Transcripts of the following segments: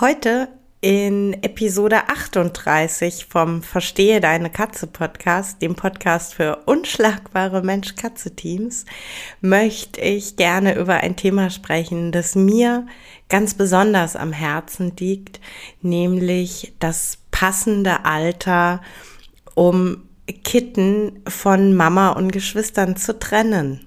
Heute in Episode 38 vom Verstehe deine Katze Podcast, dem Podcast für unschlagbare Mensch-Katze-Teams, möchte ich gerne über ein Thema sprechen, das mir ganz besonders am Herzen liegt, nämlich das passende Alter, um Kitten von Mama und Geschwistern zu trennen.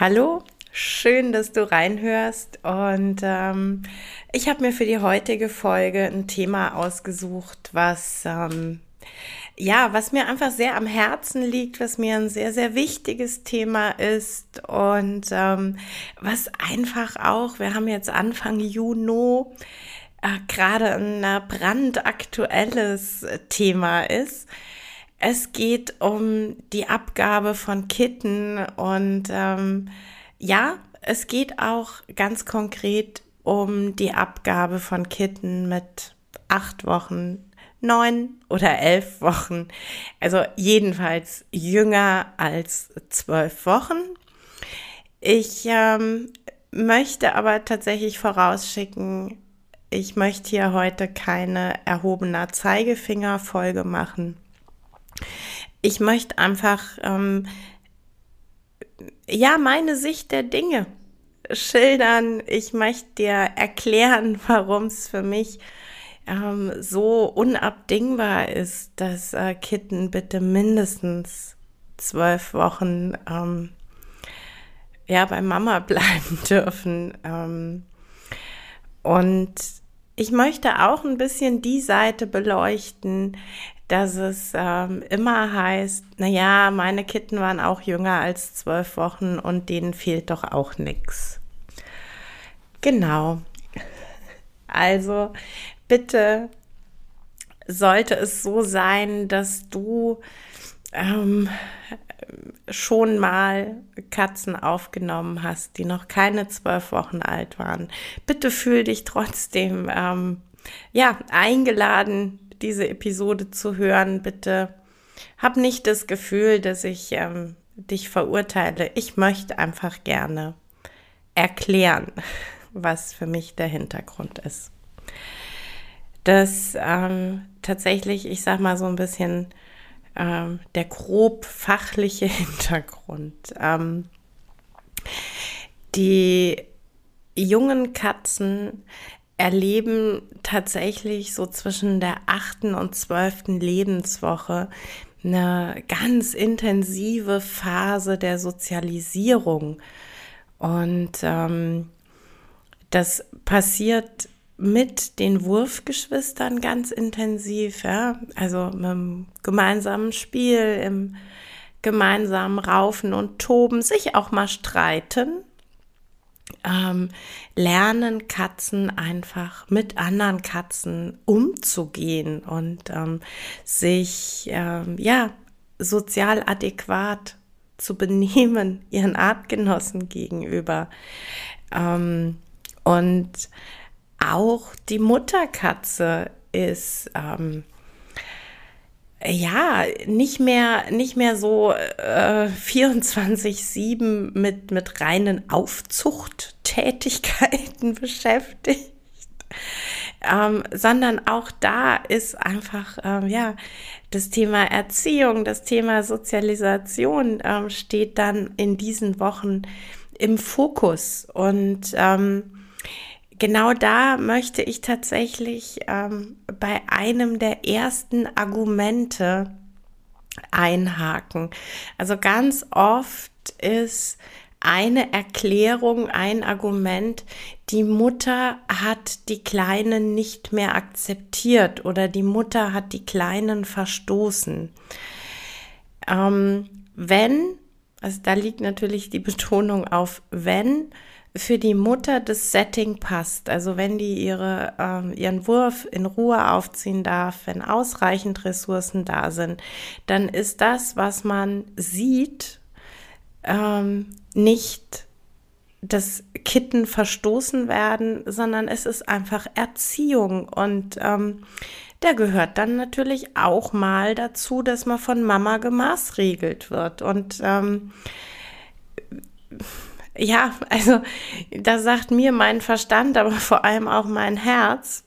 Hallo, schön, dass du reinhörst. Und ähm, ich habe mir für die heutige Folge ein Thema ausgesucht, was ähm, ja, was mir einfach sehr am Herzen liegt, was mir ein sehr, sehr wichtiges Thema ist und ähm, was einfach auch, wir haben jetzt Anfang Juni, äh, gerade ein brandaktuelles Thema ist. Es geht um die Abgabe von Kitten und ähm, ja, es geht auch ganz konkret um die Abgabe von Kitten mit acht Wochen, neun oder elf Wochen. Also jedenfalls jünger als zwölf Wochen. Ich ähm, möchte aber tatsächlich vorausschicken, ich möchte hier heute keine erhobener Zeigefinger-Folge machen ich möchte einfach, ähm, ja, meine Sicht der Dinge schildern. Ich möchte dir erklären, warum es für mich ähm, so unabdingbar ist, dass äh, Kitten bitte mindestens zwölf Wochen ähm, ja bei Mama bleiben dürfen. Ähm, und ich möchte auch ein bisschen die Seite beleuchten, dass es ähm, immer heißt, naja, meine Kitten waren auch jünger als zwölf Wochen und denen fehlt doch auch nichts. Genau. Also bitte sollte es so sein, dass du ähm, schon mal Katzen aufgenommen hast, die noch keine zwölf Wochen alt waren. Bitte fühl dich trotzdem ähm, ja eingeladen, diese Episode zu hören, bitte hab nicht das Gefühl, dass ich ähm, dich verurteile. Ich möchte einfach gerne erklären, was für mich der Hintergrund ist. Das ähm, tatsächlich, ich sag mal so ein bisschen ähm, der grob fachliche Hintergrund. Ähm, die jungen Katzen erleben tatsächlich so zwischen der achten und zwölften Lebenswoche eine ganz intensive Phase der Sozialisierung. Und ähm, das passiert mit den Wurfgeschwistern ganz intensiv, ja. Also im gemeinsamen Spiel, im gemeinsamen Raufen und Toben, sich auch mal streiten, ähm, lernen Katzen einfach mit anderen Katzen umzugehen und ähm, sich ähm, ja sozial adäquat zu benehmen ihren Artgenossen gegenüber. Ähm, und auch die Mutterkatze ist ähm, ja, nicht mehr, nicht mehr so äh, 24-7 mit, mit reinen Aufzuchttätigkeiten beschäftigt. Ähm, sondern auch da ist einfach, ähm, ja, das Thema Erziehung, das Thema Sozialisation ähm, steht dann in diesen Wochen im Fokus. Und ähm, genau da möchte ich tatsächlich ähm, bei einem der ersten Argumente einhaken. Also ganz oft ist eine Erklärung, ein Argument, die Mutter hat die Kleinen nicht mehr akzeptiert oder die Mutter hat die Kleinen verstoßen. Ähm, wenn, also da liegt natürlich die Betonung auf wenn, für die Mutter das Setting passt, also wenn die ihre, ähm, ihren Wurf in Ruhe aufziehen darf, wenn ausreichend Ressourcen da sind, dann ist das, was man sieht, ähm, nicht das Kitten verstoßen werden, sondern es ist einfach Erziehung. Und ähm, da gehört dann natürlich auch mal dazu, dass man von Mama gemaßregelt wird. Und ähm, ja, also da sagt mir mein Verstand, aber vor allem auch mein Herz,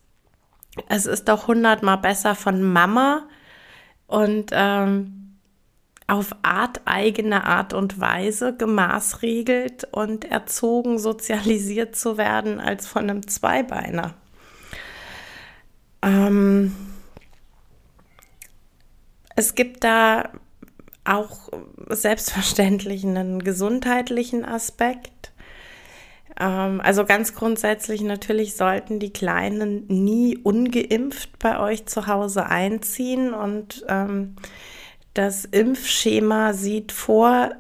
es ist doch hundertmal besser von Mama und ähm, auf Art eigene Art und Weise gemaßregelt und erzogen, sozialisiert zu werden, als von einem Zweibeiner. Ähm, es gibt da auch selbstverständlich einen gesundheitlichen Aspekt. Ähm, also ganz grundsätzlich natürlich sollten die Kleinen nie ungeimpft bei euch zu Hause einziehen und ähm, das Impfschema sieht vor,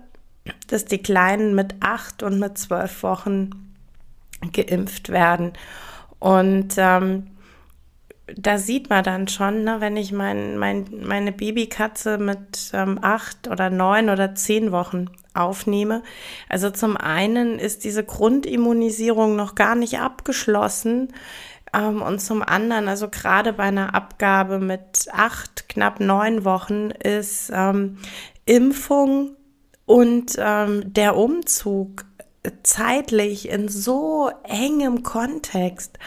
dass die Kleinen mit acht und mit zwölf Wochen geimpft werden. Und ähm, da sieht man dann schon, ne, wenn ich mein, mein, meine Babykatze mit ähm, acht oder neun oder zehn Wochen aufnehme. Also zum einen ist diese Grundimmunisierung noch gar nicht abgeschlossen. Ähm, und zum anderen, also gerade bei einer Abgabe mit acht, knapp neun Wochen, ist ähm, Impfung und ähm, der Umzug zeitlich in so engem Kontext.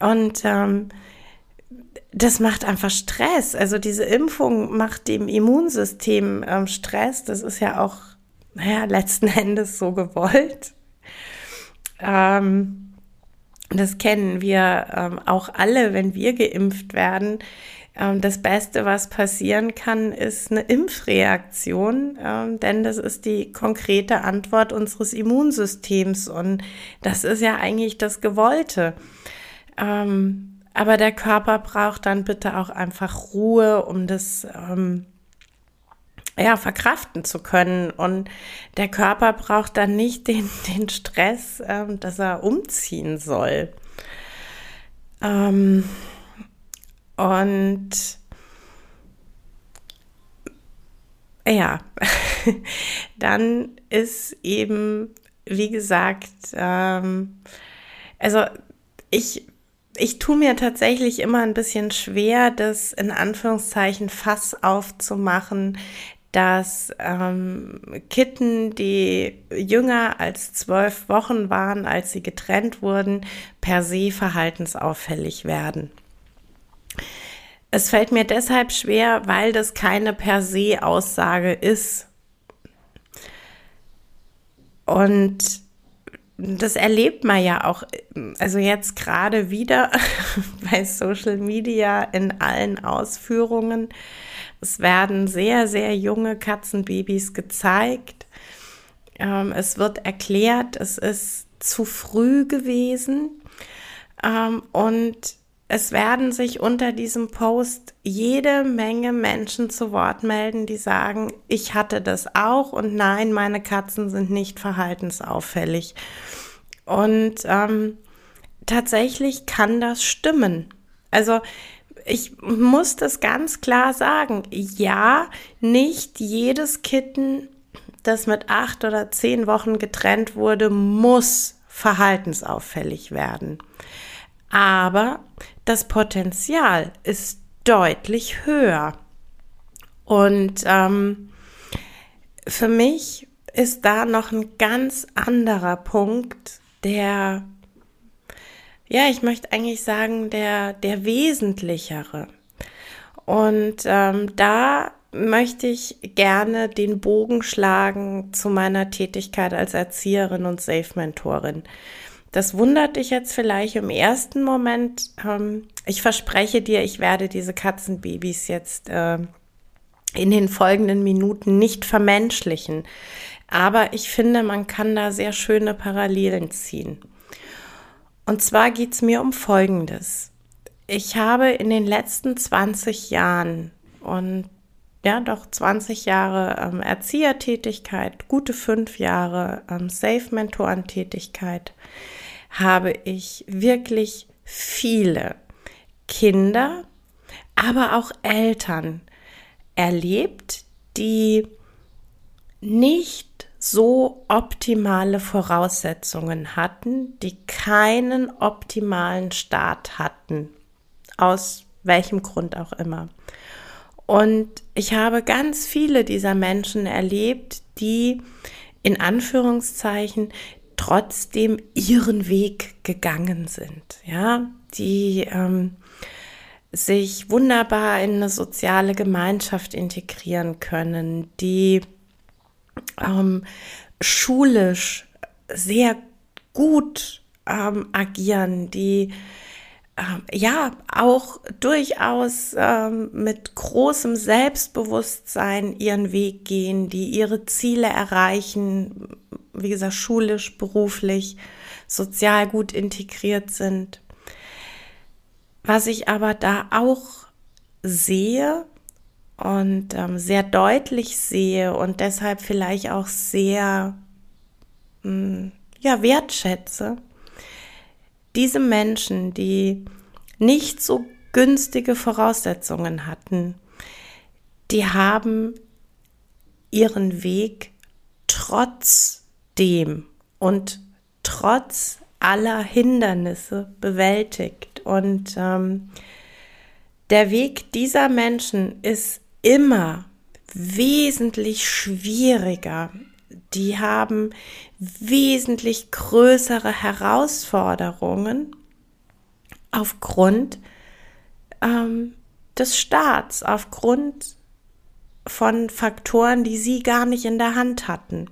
Und ähm, das macht einfach Stress. Also diese Impfung macht dem Immunsystem ähm, Stress. Das ist ja auch, naja, letzten Endes so gewollt. Ähm, das kennen wir ähm, auch alle, wenn wir geimpft werden. Ähm, das Beste, was passieren kann, ist eine Impfreaktion, ähm, denn das ist die konkrete Antwort unseres Immunsystems und das ist ja eigentlich das Gewollte. Ähm, aber der Körper braucht dann bitte auch einfach Ruhe, um das ähm, ja, verkraften zu können. Und der Körper braucht dann nicht den, den Stress, ähm, dass er umziehen soll. Ähm, und ja, dann ist eben, wie gesagt, ähm, also ich ich tue mir tatsächlich immer ein bisschen schwer, das in Anführungszeichen Fass aufzumachen, dass ähm, Kitten, die jünger als zwölf Wochen waren, als sie getrennt wurden, per se verhaltensauffällig werden. Es fällt mir deshalb schwer, weil das keine per se Aussage ist. Und das erlebt man ja auch, also jetzt gerade wieder bei Social Media in allen Ausführungen. Es werden sehr, sehr junge Katzenbabys gezeigt. Ähm, es wird erklärt, es ist zu früh gewesen. Ähm, und es werden sich unter diesem Post jede Menge Menschen zu Wort melden, die sagen, ich hatte das auch und nein, meine Katzen sind nicht verhaltensauffällig. Und ähm, tatsächlich kann das stimmen. Also ich muss das ganz klar sagen. Ja, nicht jedes Kitten, das mit acht oder zehn Wochen getrennt wurde, muss verhaltensauffällig werden. Aber das Potenzial ist deutlich höher. Und ähm, für mich ist da noch ein ganz anderer Punkt, der, ja, ich möchte eigentlich sagen, der, der wesentlichere. Und ähm, da möchte ich gerne den Bogen schlagen zu meiner Tätigkeit als Erzieherin und Safe-Mentorin. Das wundert dich jetzt vielleicht im ersten Moment. Ähm, ich verspreche dir, ich werde diese Katzenbabys jetzt äh, in den folgenden Minuten nicht vermenschlichen. Aber ich finde, man kann da sehr schöne Parallelen ziehen. Und zwar geht es mir um Folgendes. Ich habe in den letzten 20 Jahren und ja, doch 20 Jahre ähm, Erziehertätigkeit, gute fünf Jahre ähm, Safe-Mentorentätigkeit, habe ich wirklich viele Kinder, aber auch Eltern erlebt, die nicht so optimale Voraussetzungen hatten, die keinen optimalen Start hatten, aus welchem Grund auch immer. Und ich habe ganz viele dieser Menschen erlebt, die in Anführungszeichen trotzdem ihren Weg gegangen sind, ja, die ähm, sich wunderbar in eine soziale Gemeinschaft integrieren können, die ähm, schulisch sehr gut ähm, agieren, die ähm, ja auch durchaus ähm, mit großem Selbstbewusstsein ihren Weg gehen, die ihre Ziele erreichen, wie gesagt, schulisch, beruflich, sozial gut integriert sind. Was ich aber da auch sehe und ähm, sehr deutlich sehe und deshalb vielleicht auch sehr mh, hm, ja, wertschätze, diese Menschen, die nicht so günstige Voraussetzungen hatten, die haben ihren Weg trotzdem und trotz aller Hindernisse bewältigt. Und ähm, der Weg dieser Menschen ist immer wesentlich schwieriger. Die haben wesentlich größere Herausforderungen aufgrund ähm, des Staats, aufgrund von Faktoren, die sie gar nicht in der Hand hatten.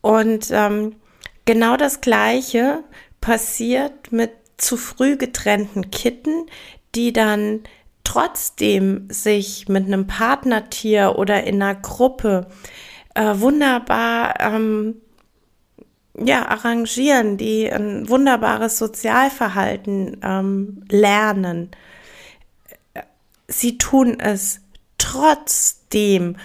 Und ähm, genau das Gleiche passiert mit zu früh getrennten Kitten, die dann trotzdem sich mit einem Partnertier oder in einer Gruppe äh, wunderbar ähm, ja, arrangieren, die ein wunderbares Sozialverhalten ähm, lernen. Sie tun es trotzdem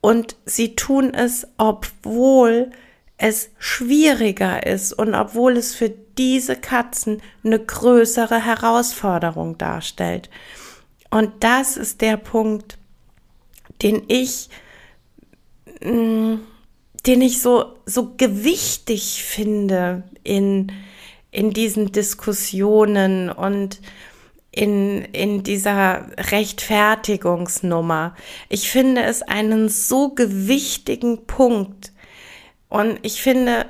und sie tun es, obwohl es schwieriger ist und obwohl es für diese Katzen eine größere Herausforderung darstellt. Und das ist der Punkt, den ich mm, den ich so, so gewichtig finde in, in diesen Diskussionen und in, in dieser Rechtfertigungsnummer. Ich finde es einen so gewichtigen Punkt. Und ich finde,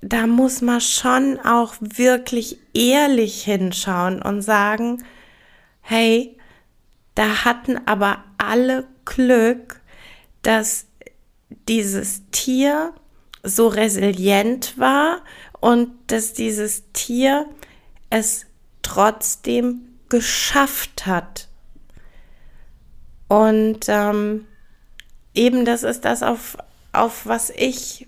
da muss man schon auch wirklich ehrlich hinschauen und sagen, hey, da hatten aber alle Glück, dass dieses Tier so resilient war und dass dieses Tier es trotzdem geschafft hat. Und ähm, eben das ist das, auf, auf was ich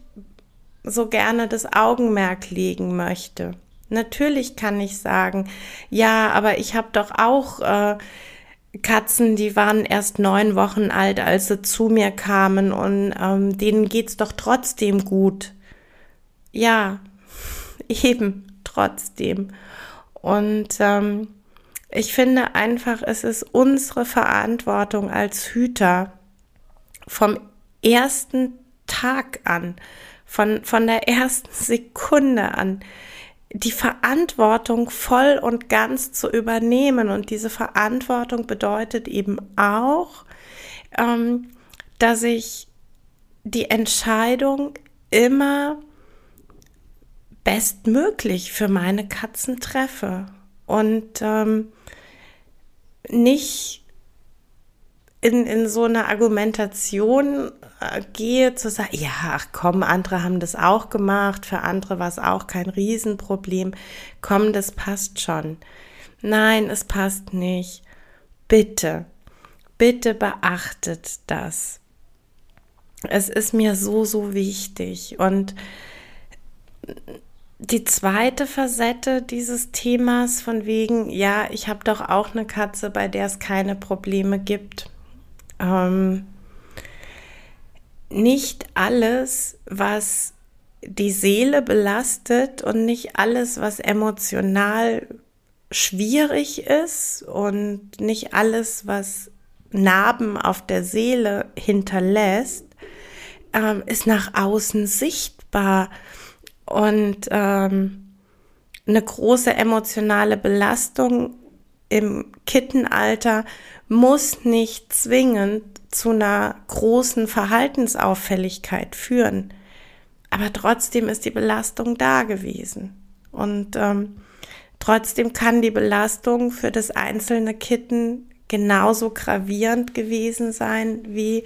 so gerne das Augenmerk legen möchte. Natürlich kann ich sagen, ja, aber ich habe doch auch äh, Katzen, die waren erst neun Wochen alt, als sie zu mir kamen und ähm, denen geht's doch trotzdem gut. Ja, eben trotzdem. Und ähm, ich finde einfach, es ist unsere Verantwortung als Hüter vom ersten Tag an, von, von der ersten Sekunde an, die Verantwortung voll und ganz zu übernehmen. Und diese Verantwortung bedeutet eben auch, ähm, dass ich die Entscheidung immer bestmöglich für meine Katzen treffe und ähm, nicht in, in so eine Argumentation gehe, zu sagen, ja, ach komm, andere haben das auch gemacht, für andere war es auch kein Riesenproblem, komm, das passt schon. Nein, es passt nicht. Bitte, bitte beachtet das. Es ist mir so, so wichtig. Und die zweite Facette dieses Themas von wegen, ja, ich habe doch auch eine Katze, bei der es keine Probleme gibt. Ähm, nicht alles, was die Seele belastet und nicht alles, was emotional schwierig ist und nicht alles, was Narben auf der Seele hinterlässt, ähm, ist nach außen sichtbar. Und ähm, eine große emotionale Belastung im Kittenalter muss nicht zwingend zu einer großen Verhaltensauffälligkeit führen. Aber trotzdem ist die Belastung da gewesen. Und ähm, trotzdem kann die Belastung für das einzelne Kitten genauso gravierend gewesen sein wie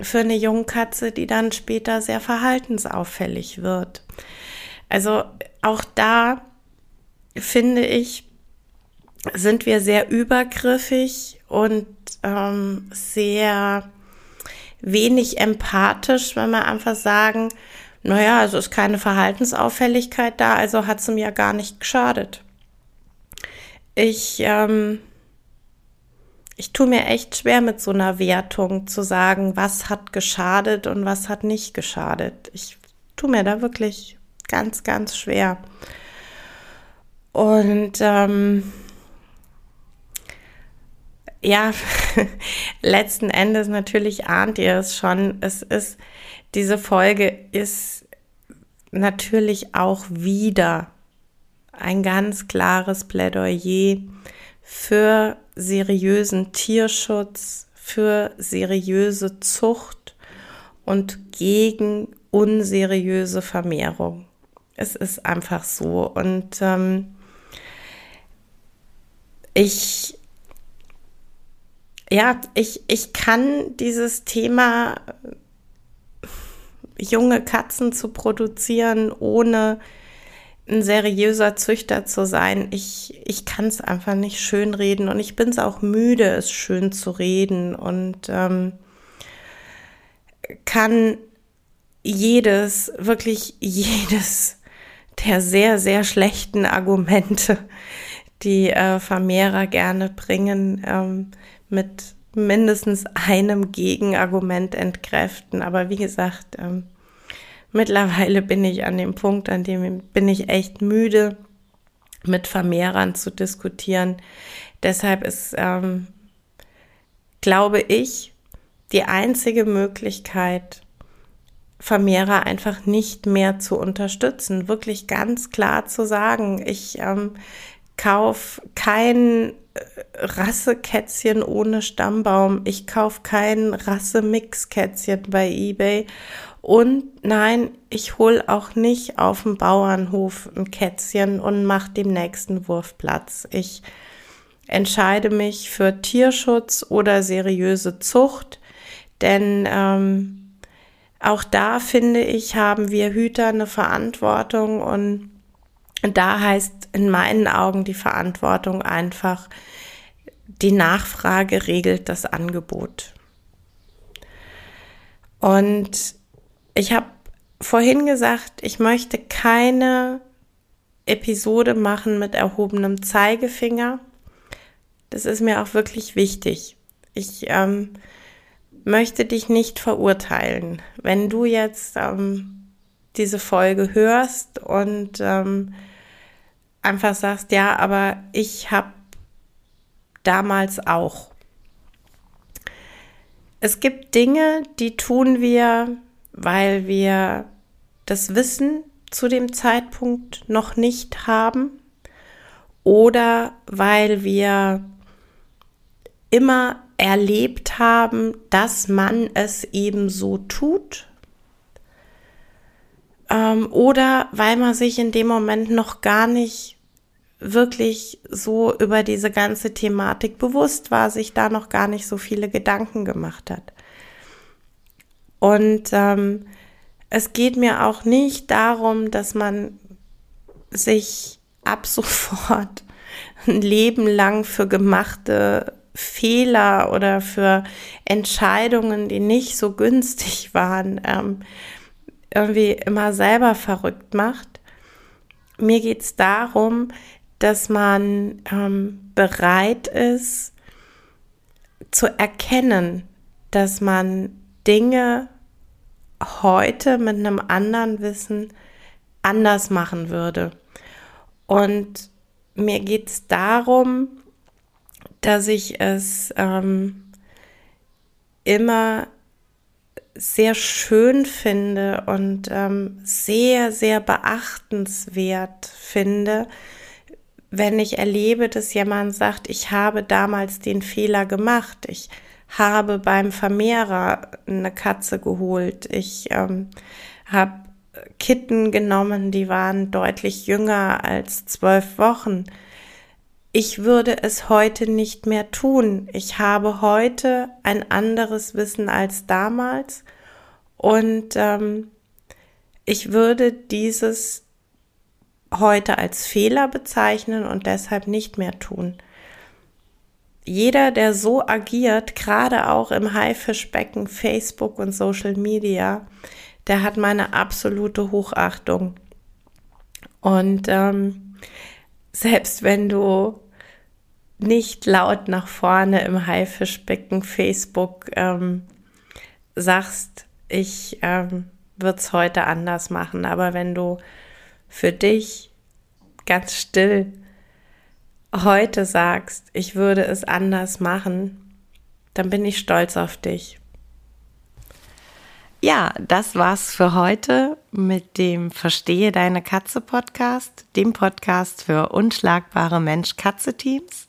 für eine Jungkatze, die dann später sehr verhaltensauffällig wird. Also auch da finde ich, sind wir sehr übergriffig und ähm, sehr wenig empathisch, wenn wir einfach sagen, naja, also ist keine Verhaltensauffälligkeit da, also hat sie mir gar nicht geschadet. Ich, ähm, ich tue mir echt schwer mit so einer Wertung zu sagen, was hat geschadet und was hat nicht geschadet. Ich tue mir da wirklich ganz, ganz schwer. Und ähm, ja, letzten Endes natürlich ahnt ihr es schon. Es ist, diese Folge ist natürlich auch wieder ein ganz klares Plädoyer für seriösen Tierschutz, für seriöse Zucht und gegen unseriöse Vermehrung. Es ist einfach so. Und ähm, ich, ja, ich, ich kann dieses Thema junge Katzen zu produzieren, ohne ein seriöser Züchter zu sein. Ich, ich kann es einfach nicht schön reden und ich bin es auch müde, es schön zu reden und ähm, kann jedes, wirklich jedes der sehr, sehr schlechten Argumente, die äh, Vermehrer gerne bringen, ähm, mit mindestens einem Gegenargument entkräften. Aber wie gesagt, ähm, mittlerweile bin ich an dem Punkt, an dem bin ich echt müde, mit Vermehrern zu diskutieren. Deshalb ist, ähm, glaube ich, die einzige Möglichkeit, Vermehrer einfach nicht mehr zu unterstützen. Wirklich ganz klar zu sagen, ich ähm, kaufe kein äh, Rassekätzchen ohne Stammbaum, ich kaufe kein Rassemix-Kätzchen bei eBay und nein, ich hole auch nicht auf dem Bauernhof ein Kätzchen und mache dem nächsten Wurf Platz. Ich entscheide mich für Tierschutz oder seriöse Zucht, denn ähm, auch da finde ich, haben wir Hüter eine Verantwortung und da heißt in meinen Augen die Verantwortung einfach, die Nachfrage regelt das Angebot. Und ich habe vorhin gesagt, ich möchte keine Episode machen mit erhobenem Zeigefinger. Das ist mir auch wirklich wichtig. Ich ähm, möchte dich nicht verurteilen. Wenn du jetzt ähm, diese Folge hörst und ähm, einfach sagst, ja, aber ich habe damals auch. Es gibt Dinge, die tun wir, weil wir das Wissen zu dem Zeitpunkt noch nicht haben oder weil wir immer erlebt haben, dass man es eben so tut. Ähm, oder weil man sich in dem Moment noch gar nicht wirklich so über diese ganze Thematik bewusst war, sich da noch gar nicht so viele Gedanken gemacht hat. Und ähm, es geht mir auch nicht darum, dass man sich ab sofort ein Leben lang für gemachte Fehler oder für Entscheidungen, die nicht so günstig waren, ähm, irgendwie immer selber verrückt macht. Mir geht es darum, dass man ähm, bereit ist zu erkennen, dass man Dinge heute mit einem anderen Wissen anders machen würde. Und mir geht es darum, dass ich es ähm, immer sehr schön finde und ähm, sehr, sehr beachtenswert finde, wenn ich erlebe, dass jemand sagt, ich habe damals den Fehler gemacht, ich habe beim Vermehrer eine Katze geholt, ich ähm, habe Kitten genommen, die waren deutlich jünger als zwölf Wochen. Ich würde es heute nicht mehr tun. Ich habe heute ein anderes Wissen als damals und ähm, ich würde dieses heute als Fehler bezeichnen und deshalb nicht mehr tun. Jeder, der so agiert, gerade auch im Haifischbecken, Facebook und Social Media, der hat meine absolute Hochachtung. Und ähm, selbst wenn du nicht laut nach vorne im Haifischbecken Facebook ähm, sagst, ich ähm, würde es heute anders machen, aber wenn du für dich ganz still heute sagst, ich würde es anders machen, dann bin ich stolz auf dich. Ja, das war's für heute mit dem Verstehe deine Katze Podcast, dem Podcast für unschlagbare Mensch-Katze-Teams.